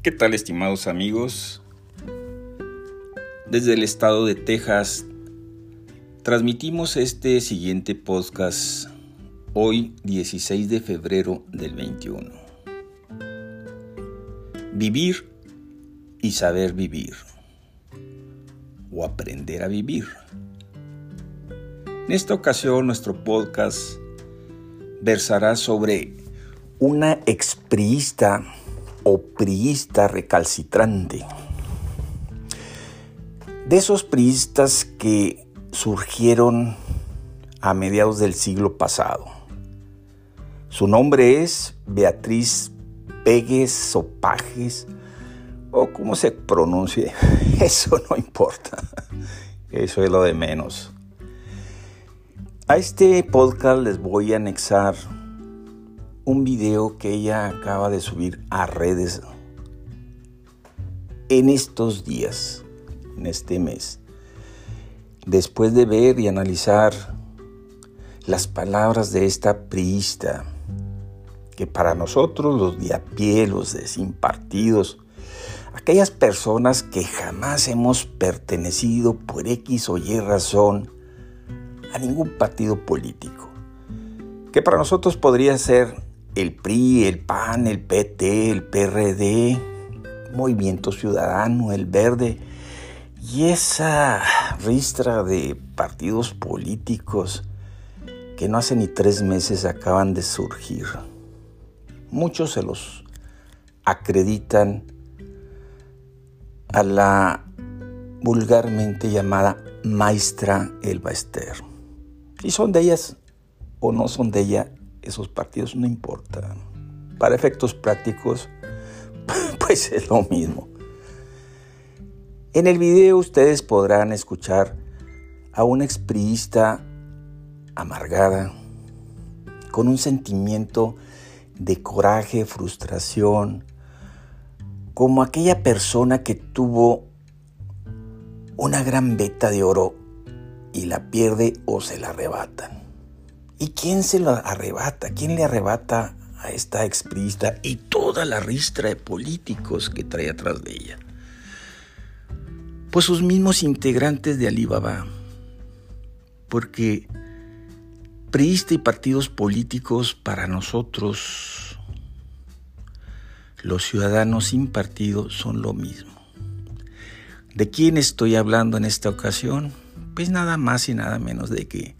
¿Qué tal estimados amigos? Desde el estado de Texas transmitimos este siguiente podcast hoy 16 de febrero del 21. Vivir y saber vivir o aprender a vivir. En esta ocasión nuestro podcast versará sobre una expriista o priista recalcitrante. De esos priistas que surgieron a mediados del siglo pasado. Su nombre es Beatriz Pegues o o como se pronuncie, eso no importa, eso es lo de menos. A este podcast les voy a anexar un video que ella acaba de subir a redes en estos días, en este mes. Después de ver y analizar las palabras de esta priista, que para nosotros los de a pie, los de sin partidos, aquellas personas que jamás hemos pertenecido por X o Y razón a ningún partido político, que para nosotros podría ser el PRI, el PAN, el PT, el PRD, Movimiento Ciudadano, el Verde, y esa ristra de partidos políticos que no hace ni tres meses acaban de surgir. Muchos se los acreditan a la vulgarmente llamada maestra Elba Ester. Y son de ellas o no son de ella, esos partidos no importa. Para efectos prácticos, pues es lo mismo. En el video ustedes podrán escuchar a una expriista amargada, con un sentimiento de coraje, frustración, como aquella persona que tuvo una gran veta de oro y la pierde o se la arrebatan. ¿Y quién se lo arrebata? ¿Quién le arrebata a esta expriista y toda la ristra de políticos que trae atrás de ella? Pues sus mismos integrantes de Alibaba. Porque priista y partidos políticos para nosotros, los ciudadanos sin partido, son lo mismo. ¿De quién estoy hablando en esta ocasión? Pues nada más y nada menos de que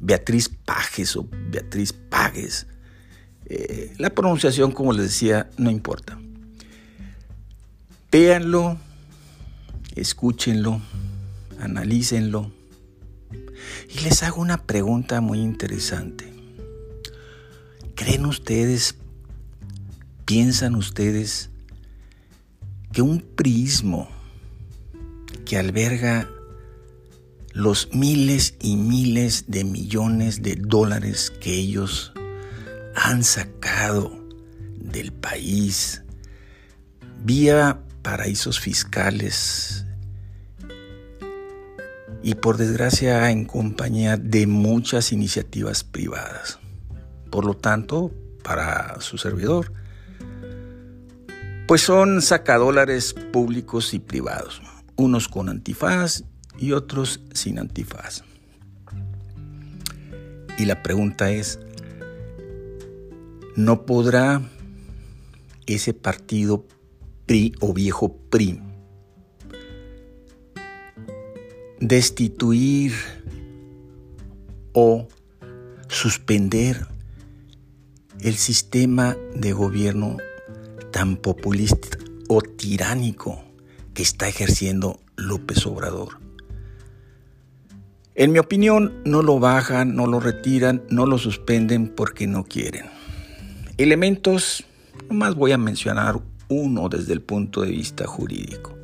Beatriz Pages o Beatriz Pagues. Eh, la pronunciación, como les decía, no importa. Véanlo, escúchenlo, analícenlo. Y les hago una pregunta muy interesante. ¿Creen ustedes, piensan ustedes, que un prismo que alberga los miles y miles de millones de dólares que ellos han sacado del país vía paraísos fiscales y por desgracia en compañía de muchas iniciativas privadas. Por lo tanto, para su servidor, pues son sacadólares públicos y privados, unos con antifaz y otros sin antifaz. Y la pregunta es, ¿no podrá ese partido PRI o viejo PRI destituir o suspender el sistema de gobierno tan populista o tiránico que está ejerciendo López Obrador. En mi opinión, no lo bajan, no lo retiran, no lo suspenden porque no quieren. Elementos, nomás voy a mencionar uno desde el punto de vista jurídico,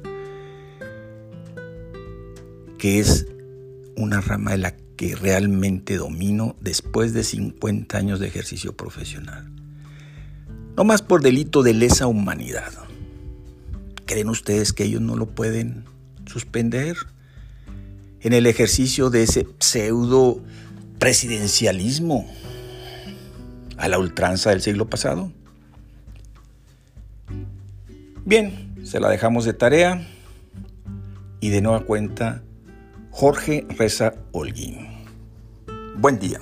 que es una rama de la que realmente domino después de 50 años de ejercicio profesional. No más por delito de lesa humanidad. ¿Creen ustedes que ellos no lo pueden suspender? En el ejercicio de ese pseudo presidencialismo a la ultranza del siglo pasado? Bien, se la dejamos de tarea y de nueva cuenta Jorge Reza Holguín. Buen día.